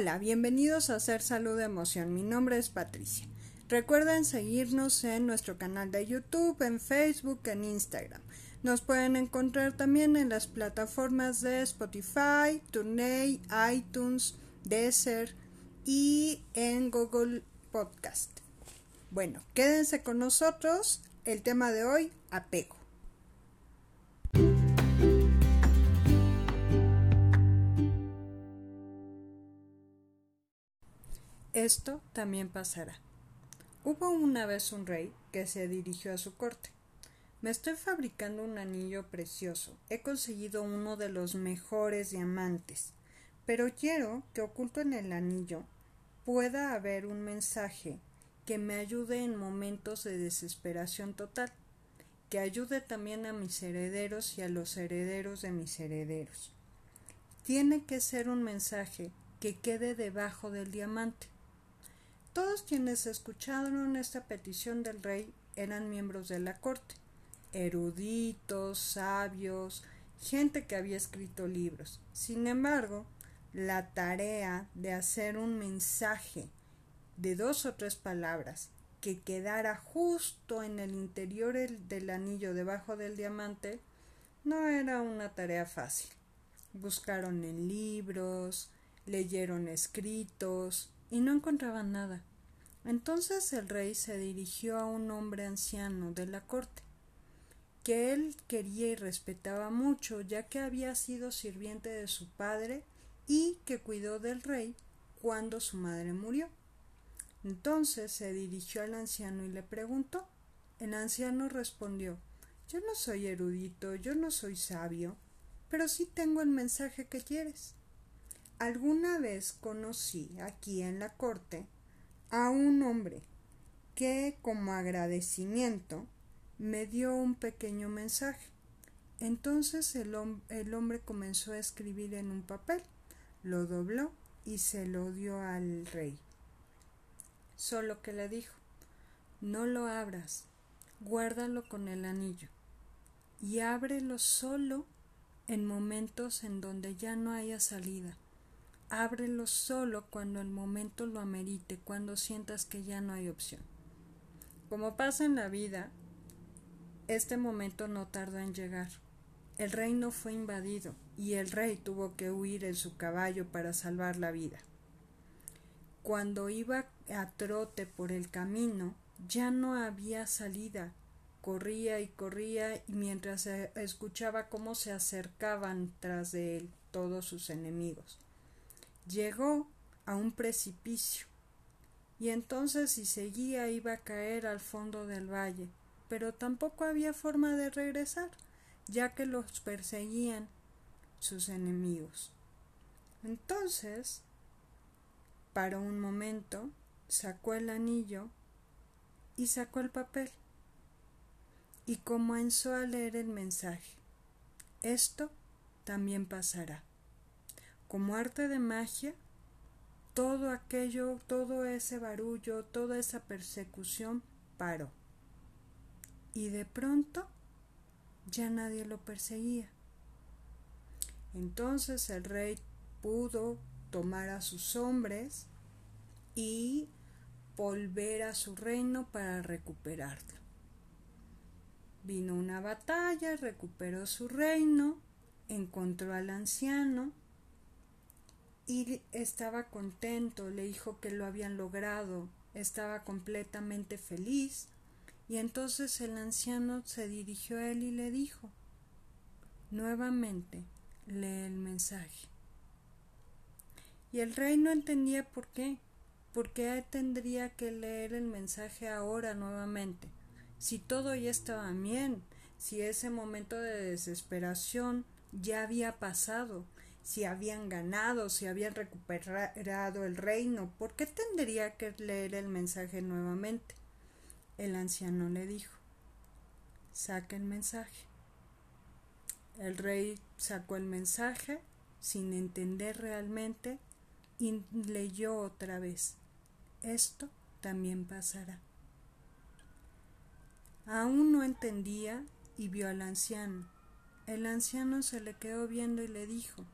Hola, bienvenidos a Hacer Salud Emoción. Mi nombre es Patricia. Recuerden seguirnos en nuestro canal de YouTube, en Facebook, en Instagram. Nos pueden encontrar también en las plataformas de Spotify, TuneIn, iTunes, Deezer y en Google Podcast. Bueno, quédense con nosotros. El tema de hoy, apego. Esto también pasará. Hubo una vez un rey que se dirigió a su corte. Me estoy fabricando un anillo precioso. He conseguido uno de los mejores diamantes. Pero quiero que oculto en el anillo pueda haber un mensaje que me ayude en momentos de desesperación total, que ayude también a mis herederos y a los herederos de mis herederos. Tiene que ser un mensaje que quede debajo del diamante. Todos quienes escucharon esta petición del rey eran miembros de la corte, eruditos, sabios, gente que había escrito libros. Sin embargo, la tarea de hacer un mensaje de dos o tres palabras que quedara justo en el interior del anillo debajo del diamante no era una tarea fácil. Buscaron en libros, leyeron escritos y no encontraban nada. Entonces el rey se dirigió a un hombre anciano de la corte, que él quería y respetaba mucho, ya que había sido sirviente de su padre y que cuidó del rey cuando su madre murió. Entonces se dirigió al anciano y le preguntó. El anciano respondió Yo no soy erudito, yo no soy sabio, pero sí tengo el mensaje que quieres. Alguna vez conocí aquí en la corte a un hombre que como agradecimiento me dio un pequeño mensaje. Entonces el, el, hombre comenzó a escribir en un papel, lo dobló y se lo dio al rey. Solo que le dijo No lo abras, guárdalo con el anillo y ábrelo solo en momentos en donde ya no haya salida ábrelo solo cuando el momento lo amerite, cuando sientas que ya no hay opción. Como pasa en la vida, este momento no tardó en llegar. El reino fue invadido y el rey tuvo que huir en su caballo para salvar la vida. Cuando iba a trote por el camino, ya no había salida. Corría y corría y mientras escuchaba cómo se acercaban tras de él todos sus enemigos. Llegó a un precipicio y entonces si seguía iba a caer al fondo del valle, pero tampoco había forma de regresar, ya que los perseguían sus enemigos. Entonces, para un momento, sacó el anillo y sacó el papel y comenzó a leer el mensaje. Esto también pasará como arte de magia, todo aquello, todo ese barullo, toda esa persecución paró. Y de pronto ya nadie lo perseguía. Entonces el rey pudo tomar a sus hombres y volver a su reino para recuperarlo. Vino una batalla, recuperó su reino, encontró al anciano, y estaba contento, le dijo que lo habían logrado, estaba completamente feliz, y entonces el anciano se dirigió a él y le dijo nuevamente lee el mensaje. Y el rey no entendía por qué, por qué tendría que leer el mensaje ahora nuevamente, si todo ya estaba bien, si ese momento de desesperación ya había pasado, si habían ganado, si habían recuperado el reino, ¿por qué tendría que leer el mensaje nuevamente? El anciano le dijo, saca el mensaje. El rey sacó el mensaje sin entender realmente y leyó otra vez. Esto también pasará. Aún no entendía y vio al anciano. El anciano se le quedó viendo y le dijo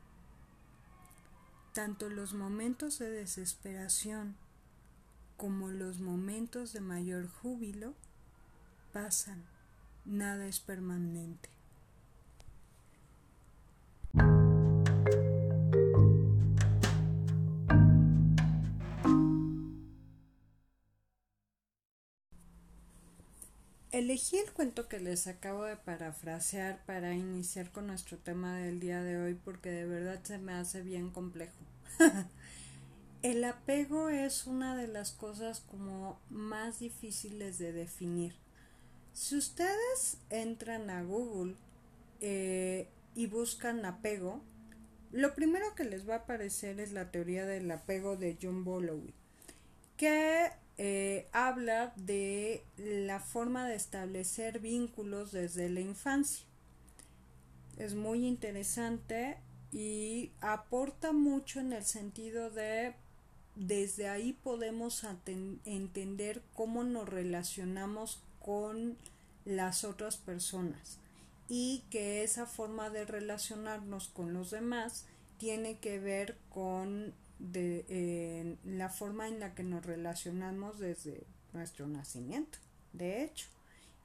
tanto los momentos de desesperación como los momentos de mayor júbilo pasan, nada es permanente. Elegí el cuento que les acabo de parafrasear para iniciar con nuestro tema del día de hoy porque de verdad se me hace bien complejo. el apego es una de las cosas como más difíciles de definir. Si ustedes entran a Google eh, y buscan apego, lo primero que les va a aparecer es la teoría del apego de John Bowlby, que eh, habla de la forma de establecer vínculos desde la infancia. Es muy interesante y aporta mucho en el sentido de desde ahí podemos entender cómo nos relacionamos con las otras personas y que esa forma de relacionarnos con los demás tiene que ver con de la forma en la que nos relacionamos desde nuestro nacimiento, de hecho,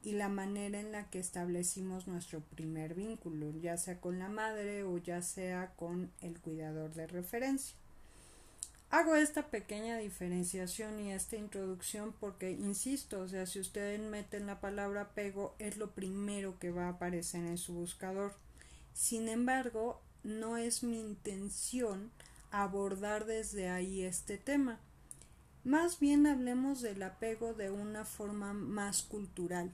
y la manera en la que establecimos nuestro primer vínculo, ya sea con la madre o ya sea con el cuidador de referencia. Hago esta pequeña diferenciación y esta introducción porque, insisto, o sea, si ustedes meten la palabra apego es lo primero que va a aparecer en su buscador. Sin embargo, no es mi intención abordar desde ahí este tema. Más bien hablemos del apego de una forma más cultural.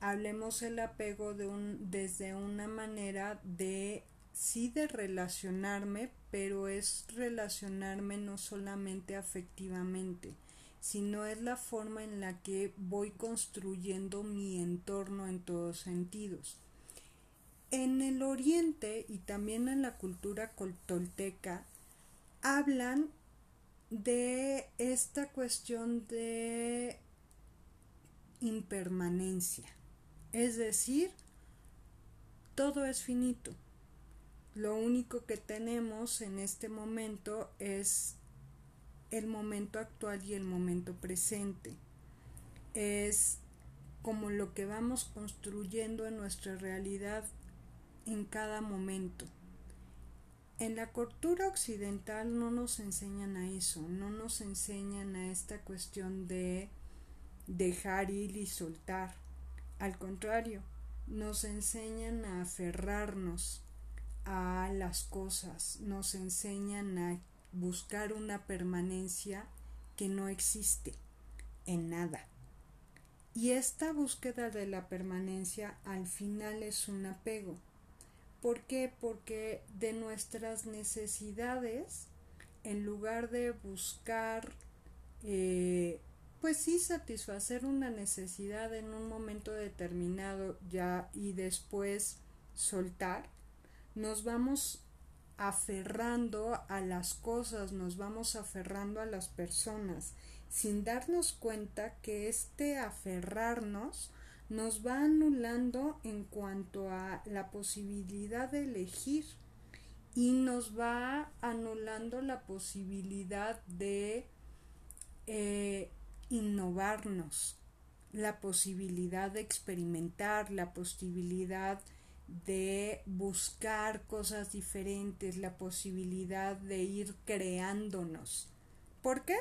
Hablemos el apego de un, desde una manera de sí de relacionarme, pero es relacionarme no solamente afectivamente, sino es la forma en la que voy construyendo mi entorno en todos sentidos. En el oriente y también en la cultura tolteca hablan de esta cuestión de impermanencia. Es decir, todo es finito. Lo único que tenemos en este momento es el momento actual y el momento presente. Es como lo que vamos construyendo en nuestra realidad en cada momento. En la cultura occidental no nos enseñan a eso, no nos enseñan a esta cuestión de dejar ir y soltar. Al contrario, nos enseñan a aferrarnos a las cosas, nos enseñan a buscar una permanencia que no existe en nada. Y esta búsqueda de la permanencia al final es un apego ¿Por qué? Porque de nuestras necesidades, en lugar de buscar, eh, pues sí, satisfacer una necesidad en un momento determinado ya y después soltar, nos vamos aferrando a las cosas, nos vamos aferrando a las personas, sin darnos cuenta que este aferrarnos nos va anulando en cuanto a la posibilidad de elegir y nos va anulando la posibilidad de eh, innovarnos, la posibilidad de experimentar, la posibilidad de buscar cosas diferentes, la posibilidad de ir creándonos. ¿Por qué?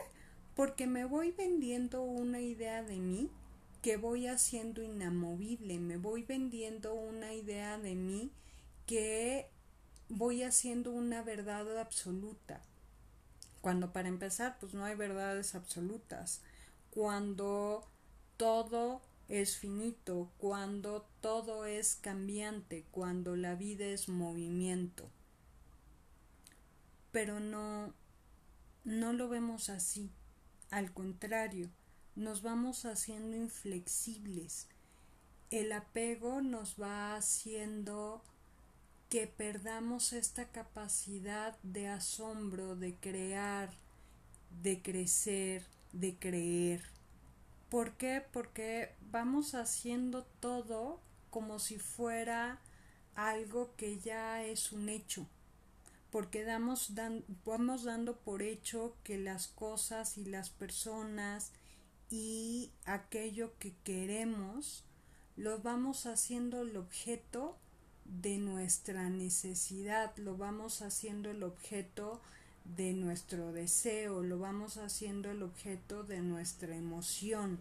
Porque me voy vendiendo una idea de mí que voy haciendo inamovible, me voy vendiendo una idea de mí que voy haciendo una verdad absoluta. Cuando para empezar, pues no hay verdades absolutas. Cuando todo es finito, cuando todo es cambiante, cuando la vida es movimiento. Pero no, no lo vemos así. Al contrario, nos vamos haciendo inflexibles. El apego nos va haciendo que perdamos esta capacidad de asombro, de crear, de crecer, de creer. ¿Por qué? Porque vamos haciendo todo como si fuera algo que ya es un hecho. porque damos, vamos dando por hecho que las cosas y las personas y aquello que queremos lo vamos haciendo el objeto de nuestra necesidad, lo vamos haciendo el objeto de nuestro deseo, lo vamos haciendo el objeto de nuestra emoción.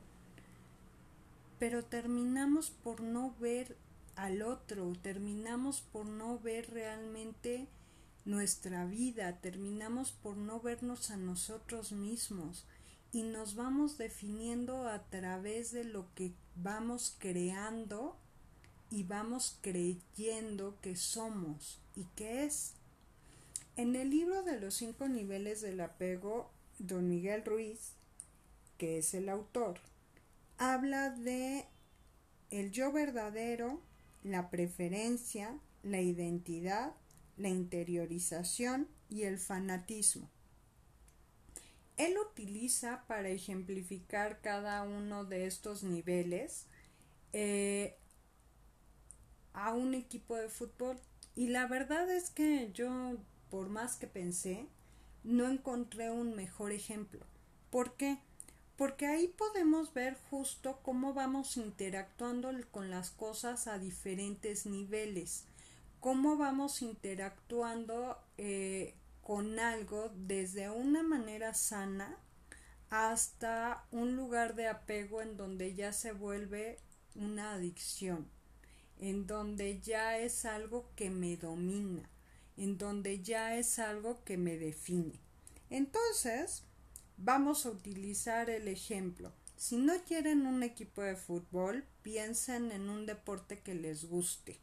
Pero terminamos por no ver al otro, terminamos por no ver realmente nuestra vida, terminamos por no vernos a nosotros mismos y nos vamos definiendo a través de lo que vamos creando y vamos creyendo que somos y que es. En el libro de los cinco niveles del apego, don Miguel Ruiz, que es el autor, habla de el yo verdadero, la preferencia, la identidad, la interiorización y el fanatismo. Él utiliza para ejemplificar cada uno de estos niveles eh, a un equipo de fútbol. Y la verdad es que yo, por más que pensé, no encontré un mejor ejemplo. ¿Por qué? Porque ahí podemos ver justo cómo vamos interactuando con las cosas a diferentes niveles, cómo vamos interactuando eh, con algo desde una manera sana hasta un lugar de apego en donde ya se vuelve una adicción en donde ya es algo que me domina, en donde ya es algo que me define. Entonces, vamos a utilizar el ejemplo. Si no quieren un equipo de fútbol, piensen en un deporte que les guste.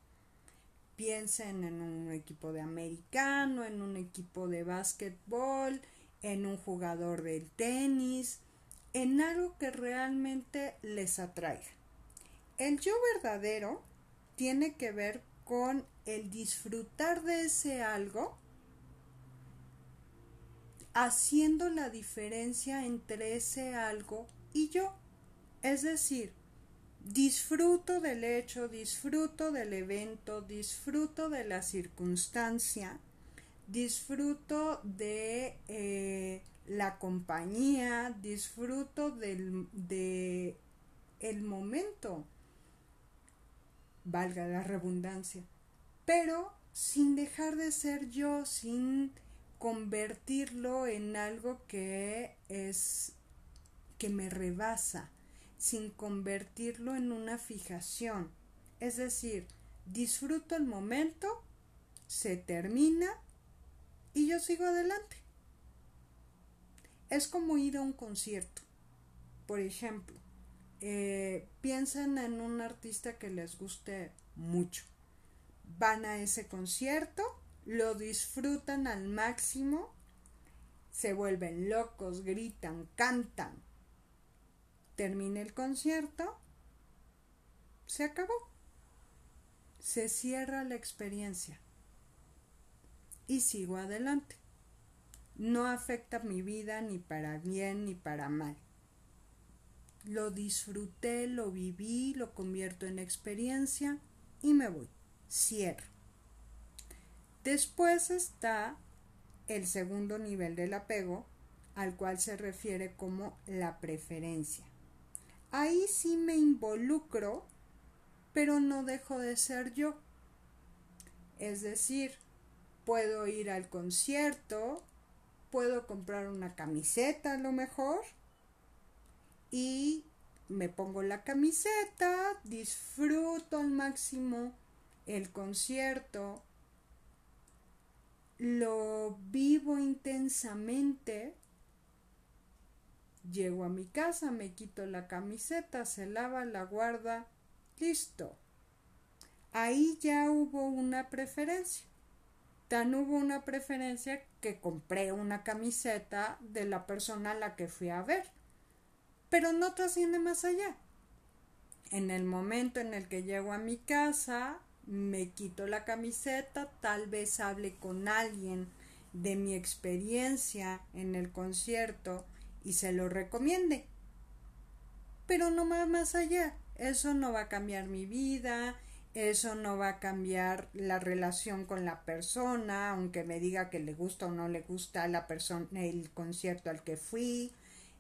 Piensen en un equipo de americano, en un equipo de básquetbol, en un jugador de tenis, en algo que realmente les atraiga. El yo verdadero tiene que ver con el disfrutar de ese algo haciendo la diferencia entre ese algo y yo. Es decir, disfruto del hecho, disfruto del evento, disfruto de la circunstancia, disfruto de eh, la compañía, disfruto del de el momento valga la redundancia, pero sin dejar de ser yo, sin convertirlo en algo que es que me rebasa, sin convertirlo en una fijación. Es decir, disfruto el momento, se termina y yo sigo adelante. Es como ir a un concierto. Por ejemplo, eh, piensen en un artista que les guste mucho. Van a ese concierto, lo disfrutan al máximo, se vuelven locos, gritan, cantan. Termina el concierto, se acabó. Se cierra la experiencia y sigo adelante. No afecta mi vida ni para bien ni para mal lo disfruté, lo viví, lo convierto en experiencia y me voy. Cierro. Después está el segundo nivel del apego, al cual se refiere como la preferencia. Ahí sí me involucro, pero no dejo de ser yo. Es decir, puedo ir al concierto, puedo comprar una camiseta a lo mejor, y me pongo la camiseta, disfruto al máximo el concierto, lo vivo intensamente, llego a mi casa, me quito la camiseta, se lava, la guarda, listo. Ahí ya hubo una preferencia. Tan hubo una preferencia que compré una camiseta de la persona a la que fui a ver pero no trasciende más allá. En el momento en el que llego a mi casa, me quito la camiseta, tal vez hable con alguien de mi experiencia en el concierto y se lo recomiende. Pero no va más allá. Eso no va a cambiar mi vida, eso no va a cambiar la relación con la persona, aunque me diga que le gusta o no le gusta la persona el concierto al que fui,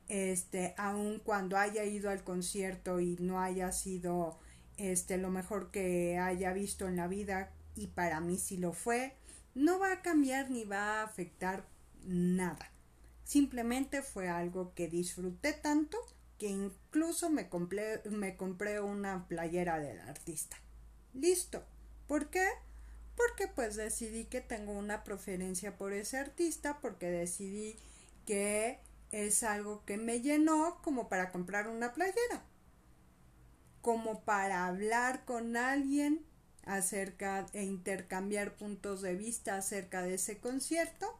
este, aun cuando haya ido al concierto y no haya sido este lo mejor que haya visto en la vida y para mí sí lo fue, no va a cambiar ni va a afectar nada. Simplemente fue algo que disfruté tanto que incluso me compré, me compré una playera del artista. Listo. ¿Por qué? Porque pues decidí que tengo una preferencia por ese artista, porque decidí que es algo que me llenó como para comprar una playera, como para hablar con alguien acerca e intercambiar puntos de vista acerca de ese concierto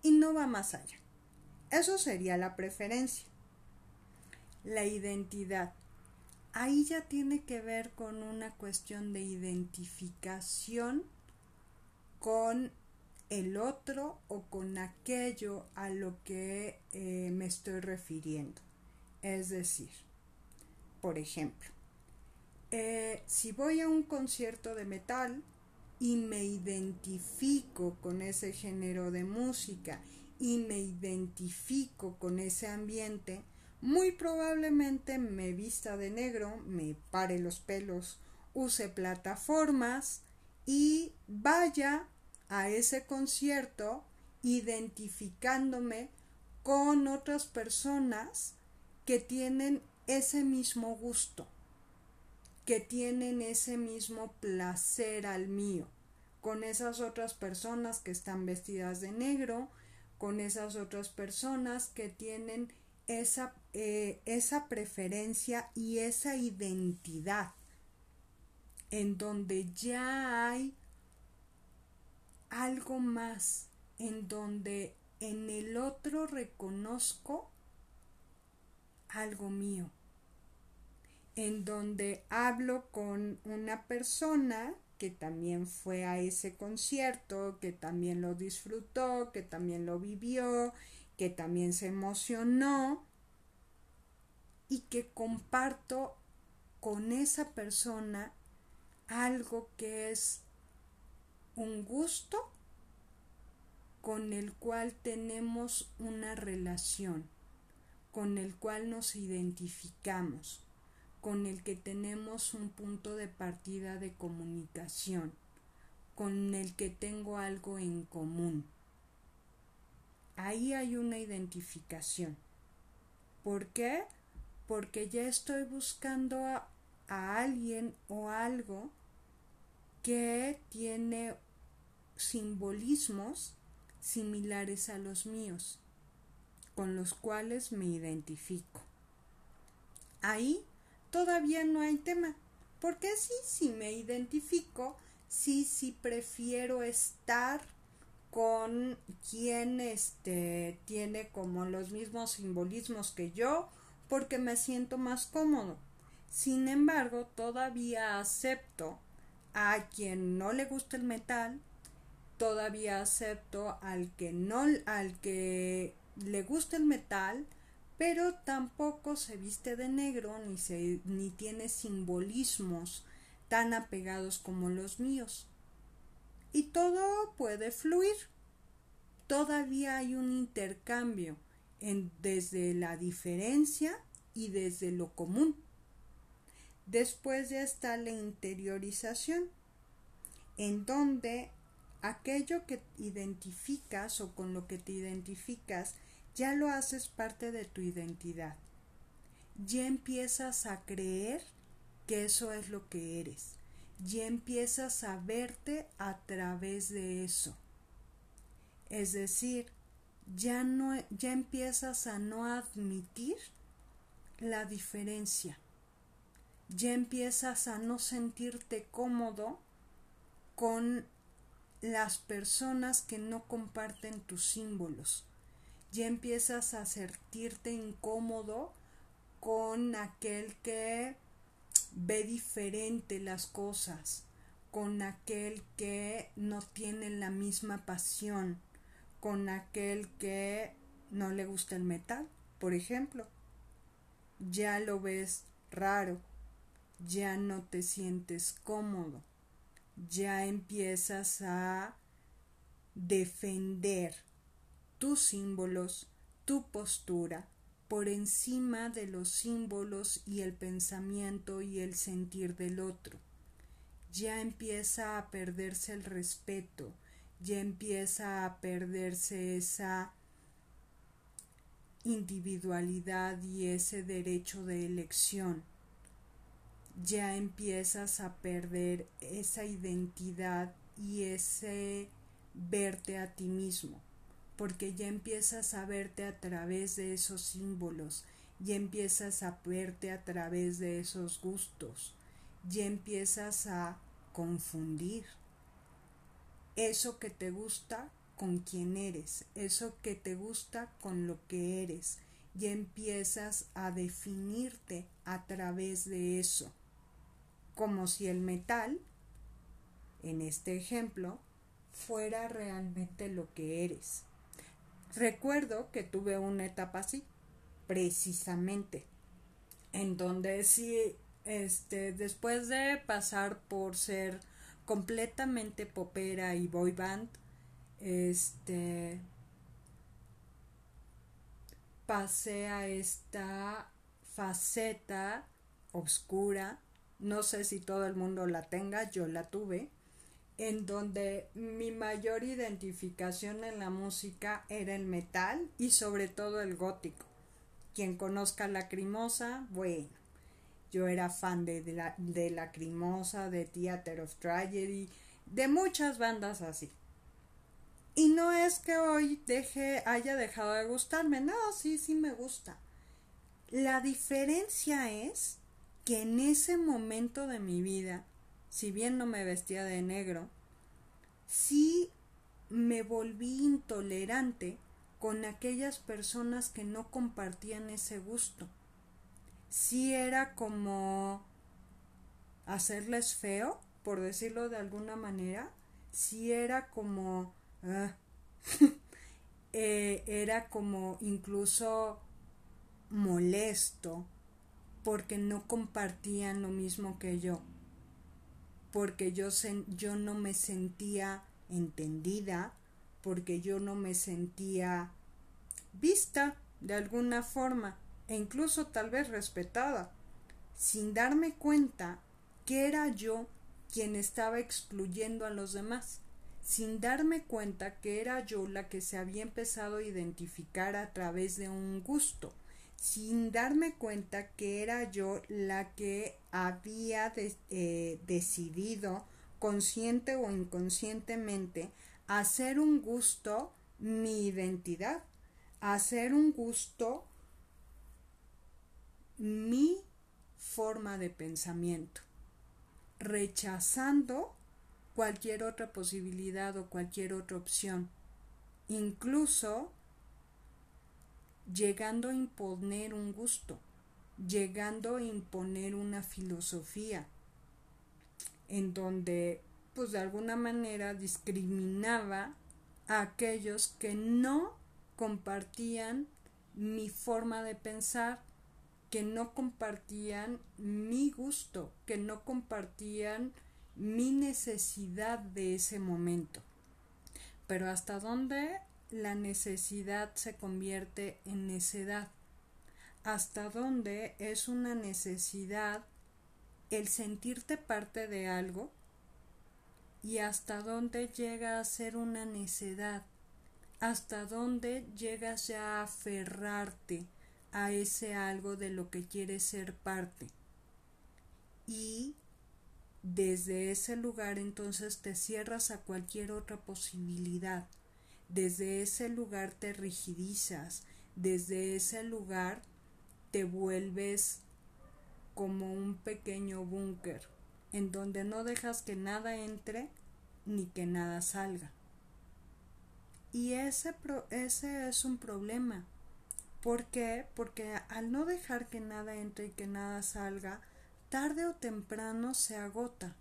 y no va más allá. Eso sería la preferencia. La identidad. Ahí ya tiene que ver con una cuestión de identificación con el otro o con aquello a lo que eh, me estoy refiriendo. Es decir, por ejemplo, eh, si voy a un concierto de metal y me identifico con ese género de música y me identifico con ese ambiente, muy probablemente me vista de negro, me pare los pelos, use plataformas y vaya a ese concierto identificándome con otras personas que tienen ese mismo gusto, que tienen ese mismo placer al mío, con esas otras personas que están vestidas de negro, con esas otras personas que tienen esa, eh, esa preferencia y esa identidad en donde ya hay algo más, en donde en el otro reconozco algo mío, en donde hablo con una persona que también fue a ese concierto, que también lo disfrutó, que también lo vivió, que también se emocionó y que comparto con esa persona algo que es un gusto con el cual tenemos una relación, con el cual nos identificamos, con el que tenemos un punto de partida de comunicación, con el que tengo algo en común. Ahí hay una identificación. ¿Por qué? Porque ya estoy buscando a, a alguien o algo que tiene simbolismos similares a los míos, con los cuales me identifico. Ahí todavía no hay tema, porque sí, sí me identifico, sí, sí prefiero estar con quien este tiene como los mismos simbolismos que yo porque me siento más cómodo. Sin embargo, todavía acepto a quien no le gusta el metal, todavía acepto al que no al que le gusta el metal, pero tampoco se viste de negro ni se ni tiene simbolismos tan apegados como los míos. Y todo puede fluir. Todavía hay un intercambio en, desde la diferencia y desde lo común. Después ya está la interiorización, en donde aquello que identificas o con lo que te identificas ya lo haces parte de tu identidad. Ya empiezas a creer que eso es lo que eres. Ya empiezas a verte a través de eso. Es decir, ya no ya empiezas a no admitir la diferencia ya empiezas a no sentirte cómodo con las personas que no comparten tus símbolos. Ya empiezas a sentirte incómodo con aquel que ve diferente las cosas, con aquel que no tiene la misma pasión, con aquel que no le gusta el metal, por ejemplo. Ya lo ves raro, ya no te sientes cómodo, ya empiezas a defender tus símbolos, tu postura, por encima de los símbolos y el pensamiento y el sentir del otro. Ya empieza a perderse el respeto, ya empieza a perderse esa individualidad y ese derecho de elección. Ya empiezas a perder esa identidad y ese verte a ti mismo porque ya empiezas a verte a través de esos símbolos, ya empiezas a verte a través de esos gustos, ya empiezas a confundir eso que te gusta con quién eres, eso que te gusta con lo que eres, ya empiezas a definirte a través de eso, como si el metal, en este ejemplo, fuera realmente lo que eres. Recuerdo que tuve una etapa así, precisamente, en donde sí, este, después de pasar por ser completamente popera y boy band, este, pasé a esta faceta oscura, no sé si todo el mundo la tenga, yo la tuve, en donde mi mayor identificación en la música era el metal y sobre todo el gótico. Quien conozca Lacrimosa, bueno, yo era fan de, la, de Lacrimosa, de Theater of Tragedy, de muchas bandas así. Y no es que hoy deje, haya dejado de gustarme, no, sí, sí me gusta. La diferencia es que en ese momento de mi vida si bien no me vestía de negro, sí me volví intolerante con aquellas personas que no compartían ese gusto. Sí era como hacerles feo, por decirlo de alguna manera, sí era como... Ah, eh, era como incluso molesto porque no compartían lo mismo que yo porque yo, yo no me sentía entendida, porque yo no me sentía vista de alguna forma e incluso tal vez respetada, sin darme cuenta que era yo quien estaba excluyendo a los demás, sin darme cuenta que era yo la que se había empezado a identificar a través de un gusto, sin darme cuenta que era yo la que había eh, decidido consciente o inconscientemente hacer un gusto mi identidad, hacer un gusto mi forma de pensamiento, rechazando cualquier otra posibilidad o cualquier otra opción, incluso llegando a imponer un gusto, llegando a imponer una filosofía, en donde pues de alguna manera discriminaba a aquellos que no compartían mi forma de pensar, que no compartían mi gusto, que no compartían mi necesidad de ese momento. Pero hasta dónde la necesidad se convierte en necedad. Hasta dónde es una necesidad el sentirte parte de algo y hasta dónde llega a ser una necedad, hasta dónde llegas ya a aferrarte a ese algo de lo que quieres ser parte. Y desde ese lugar entonces te cierras a cualquier otra posibilidad desde ese lugar te rigidizas, desde ese lugar te vuelves como un pequeño búnker en donde no dejas que nada entre ni que nada salga. Y ese, ese es un problema. ¿Por qué? Porque al no dejar que nada entre y que nada salga, tarde o temprano se agota.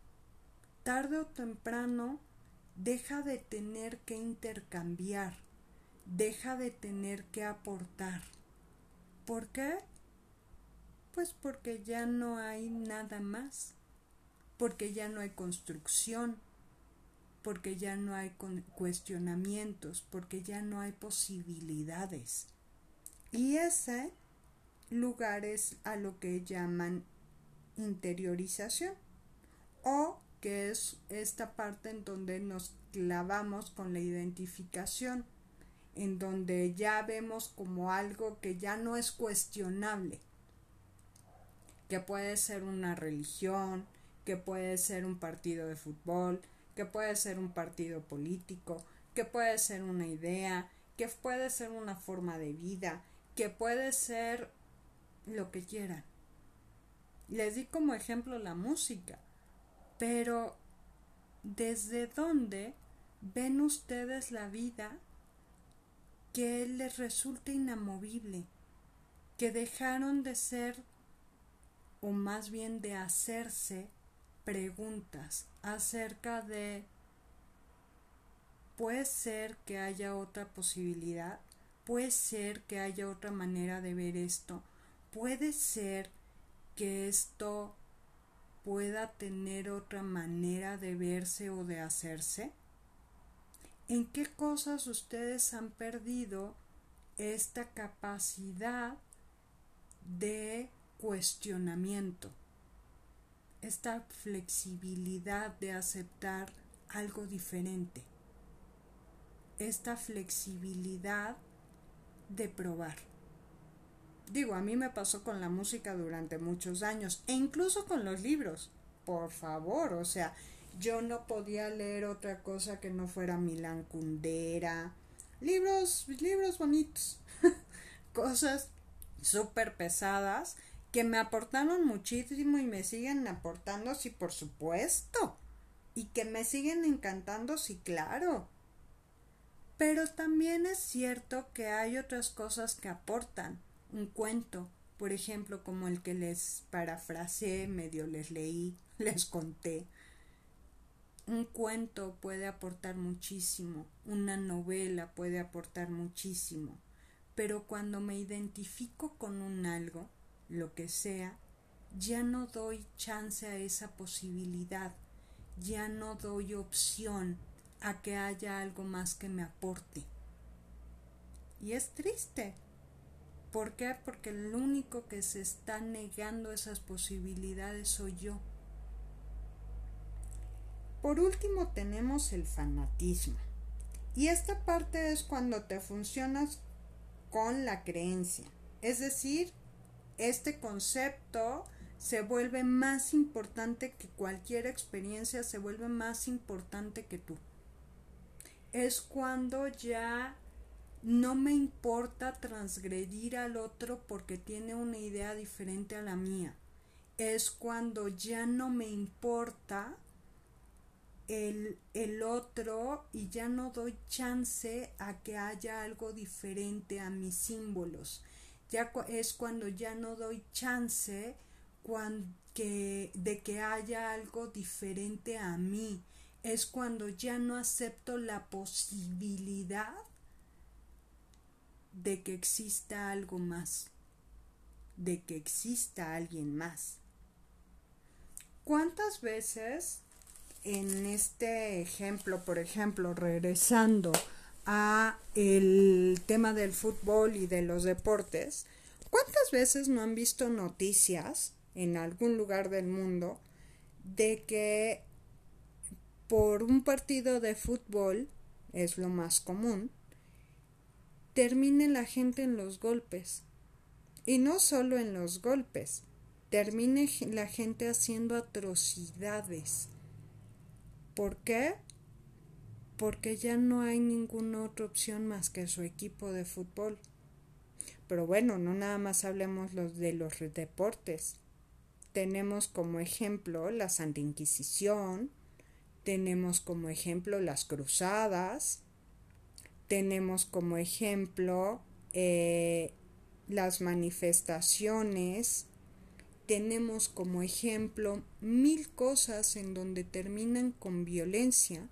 Tarde o temprano deja de tener que intercambiar, deja de tener que aportar. ¿Por qué? Pues porque ya no hay nada más, porque ya no hay construcción, porque ya no hay cuestionamientos, porque ya no hay posibilidades. Y ese lugar es a lo que llaman interiorización o que es esta parte en donde nos clavamos con la identificación, en donde ya vemos como algo que ya no es cuestionable, que puede ser una religión, que puede ser un partido de fútbol, que puede ser un partido político, que puede ser una idea, que puede ser una forma de vida, que puede ser lo que quieran. Les di como ejemplo la música, pero ¿desde dónde ven ustedes la vida que les resulta inamovible, que dejaron de ser o más bien de hacerse preguntas acerca de puede ser que haya otra posibilidad, puede ser que haya otra manera de ver esto, puede ser que esto pueda tener otra manera de verse o de hacerse? ¿En qué cosas ustedes han perdido esta capacidad de cuestionamiento? Esta flexibilidad de aceptar algo diferente. Esta flexibilidad de probar. Digo, a mí me pasó con la música durante muchos años e incluso con los libros. Por favor, o sea, yo no podía leer otra cosa que no fuera Milán Kundera. Libros, libros bonitos. Cosas súper pesadas que me aportaron muchísimo y me siguen aportando, sí, por supuesto. Y que me siguen encantando, sí, claro. Pero también es cierto que hay otras cosas que aportan un cuento, por ejemplo, como el que les parafraseé, medio les leí, les conté. Un cuento puede aportar muchísimo, una novela puede aportar muchísimo, pero cuando me identifico con un algo, lo que sea, ya no doy chance a esa posibilidad, ya no doy opción a que haya algo más que me aporte. Y es triste, ¿Por qué? Porque el único que se está negando esas posibilidades soy yo. Por último tenemos el fanatismo. Y esta parte es cuando te funcionas con la creencia. Es decir, este concepto se vuelve más importante que cualquier experiencia, se vuelve más importante que tú. Es cuando ya no me importa transgredir al otro porque tiene una idea diferente a la mía. Es cuando ya no me importa el, el, otro y ya no doy chance a que haya algo diferente a mis símbolos. Ya es cuando ya no doy chance que, de que haya algo diferente a mí. Es cuando ya no acepto la posibilidad de que exista algo más, de que exista alguien más. ¿Cuántas veces en este ejemplo, por ejemplo, regresando a el tema del fútbol y de los deportes, cuántas veces no han visto noticias en algún lugar del mundo de que por un partido de fútbol es lo más común termine la gente en los golpes. Y no solo en los golpes, termine la gente haciendo atrocidades. ¿Por qué? Porque ya no hay ninguna otra opción más que su equipo de fútbol. Pero bueno, no nada más hablemos los de los deportes. Tenemos como ejemplo la Santa Inquisición, tenemos como ejemplo las cruzadas, tenemos como ejemplo eh, las manifestaciones, tenemos como ejemplo mil cosas en donde terminan con violencia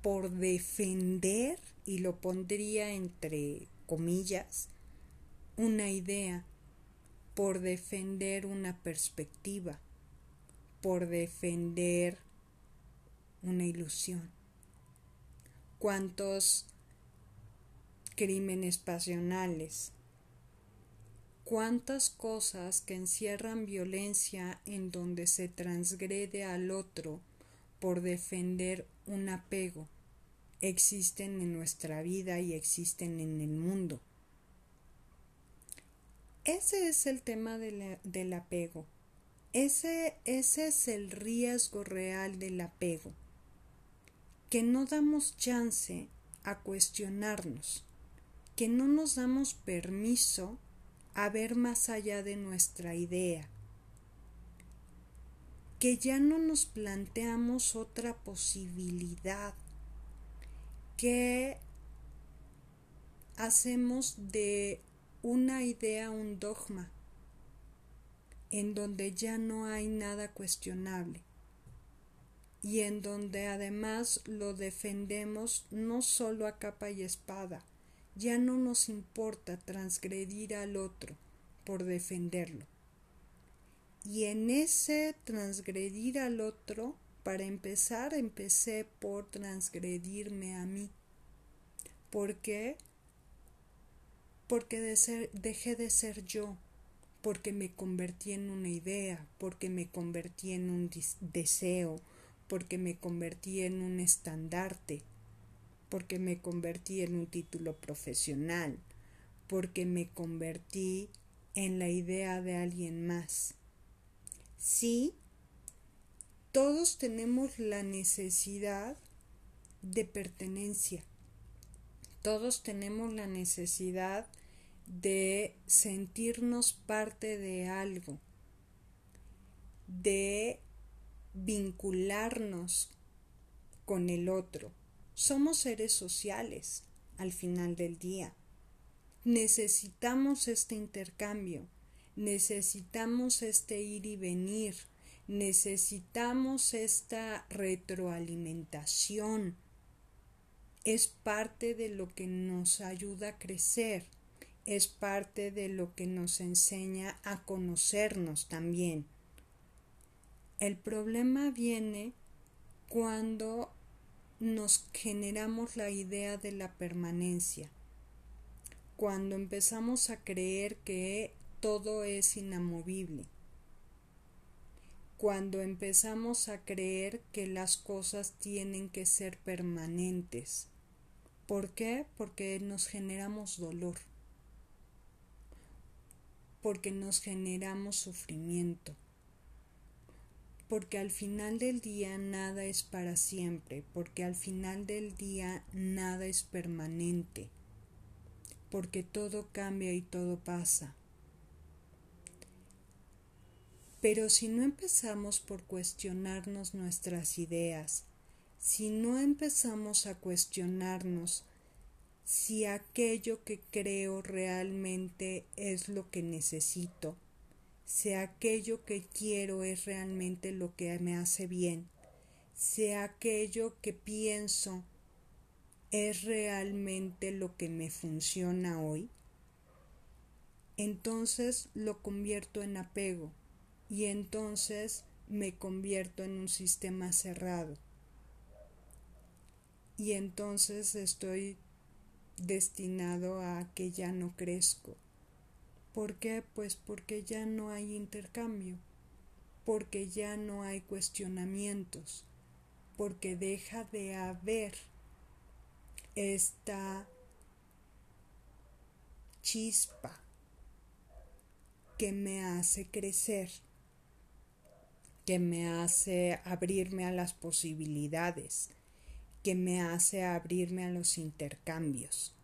por defender, y lo pondría entre comillas, una idea, por defender una perspectiva, por defender una ilusión. ¿Cuántos crímenes pasionales? ¿Cuántas cosas que encierran violencia en donde se transgrede al otro por defender un apego existen en nuestra vida y existen en el mundo? Ese es el tema del apego. Ese, ese es el riesgo real del apego. Que no damos chance a cuestionarnos, que no nos damos permiso a ver más allá de nuestra idea, que ya no nos planteamos otra posibilidad, que hacemos de una idea un dogma, en donde ya no hay nada cuestionable y en donde además lo defendemos no solo a capa y espada, ya no nos importa transgredir al otro por defenderlo. Y en ese transgredir al otro, para empezar, empecé por transgredirme a mí. ¿Por qué? Porque dejé de ser yo, porque me convertí en una idea, porque me convertí en un deseo, porque me convertí en un estandarte, porque me convertí en un título profesional, porque me convertí en la idea de alguien más. Sí, todos tenemos la necesidad de pertenencia. Todos tenemos la necesidad de sentirnos parte de algo, de vincularnos con el otro. Somos seres sociales al final del día. Necesitamos este intercambio, necesitamos este ir y venir, necesitamos esta retroalimentación. Es parte de lo que nos ayuda a crecer, es parte de lo que nos enseña a conocernos también. El problema viene cuando nos generamos la idea de la permanencia, cuando empezamos a creer que todo es inamovible, cuando empezamos a creer que las cosas tienen que ser permanentes. ¿Por qué? Porque nos generamos dolor, porque nos generamos sufrimiento porque al final del día nada es para siempre, porque al final del día nada es permanente, porque todo cambia y todo pasa. Pero si no empezamos por cuestionarnos nuestras ideas, si no empezamos a cuestionarnos si aquello que creo realmente es lo que necesito, si aquello que quiero es realmente lo que me hace bien, si aquello que pienso es realmente lo que me funciona hoy, entonces lo convierto en apego y entonces me convierto en un sistema cerrado. Y entonces estoy destinado a que ya no crezco ¿Por qué? Pues porque ya no hay intercambio, porque ya no hay cuestionamientos, porque deja de haber esta chispa que me hace crecer, que me hace abrirme a las posibilidades, que me hace abrirme a los intercambios.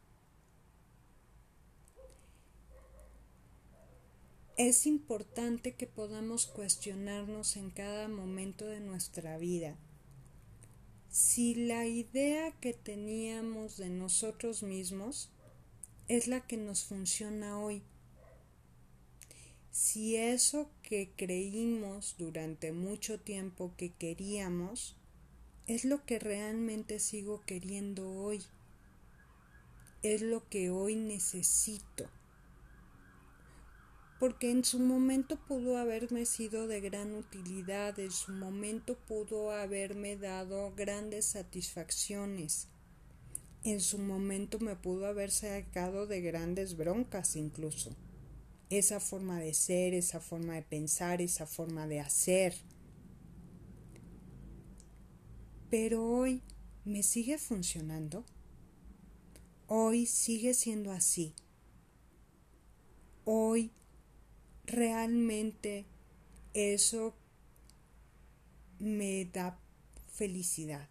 Es importante que podamos cuestionarnos en cada momento de nuestra vida si la idea que teníamos de nosotros mismos es la que nos funciona hoy. Si eso que creímos durante mucho tiempo que queríamos es lo que realmente sigo queriendo hoy. Es lo que hoy necesito porque en su momento pudo haberme sido de gran utilidad, en su momento pudo haberme dado grandes satisfacciones, en su momento me pudo haber sacado de grandes broncas incluso. Esa forma de ser, esa forma de pensar, esa forma de hacer. Pero hoy me sigue funcionando. Hoy sigue siendo así. Hoy realmente eso me da felicidad.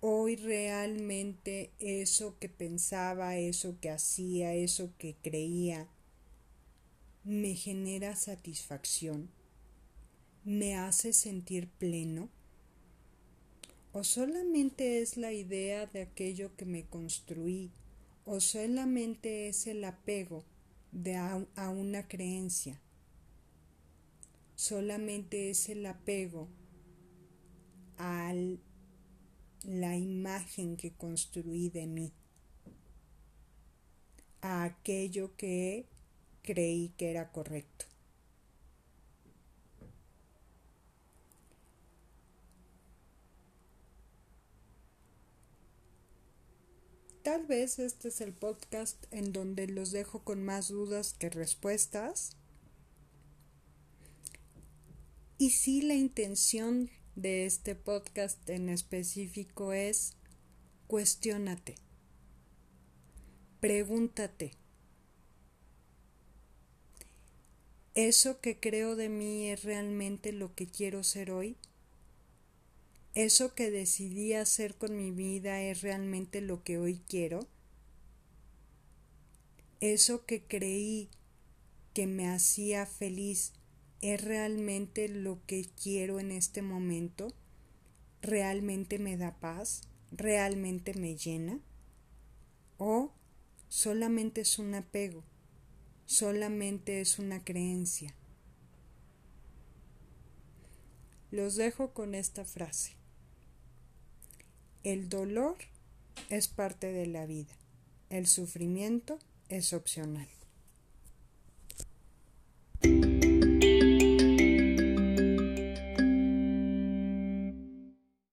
Hoy realmente eso que pensaba, eso que hacía, eso que creía, me genera satisfacción, me hace sentir pleno, o solamente es la idea de aquello que me construí, o solamente es el apego de a, a una creencia. Solamente es el apego a la imagen que construí de mí, a aquello que creí que era correcto. Tal vez este es el podcast en donde los dejo con más dudas que respuestas. Y si la intención de este podcast en específico es cuestiónate. Pregúntate. ¿Eso que creo de mí es realmente lo que quiero ser hoy? ¿Eso que decidí hacer con mi vida es realmente lo que hoy quiero? ¿Eso que creí que me hacía feliz es realmente lo que quiero en este momento? ¿Realmente me da paz? ¿Realmente me llena? ¿O solamente es un apego? ¿Solamente es una creencia? Los dejo con esta frase. El dolor es parte de la vida. El sufrimiento es opcional.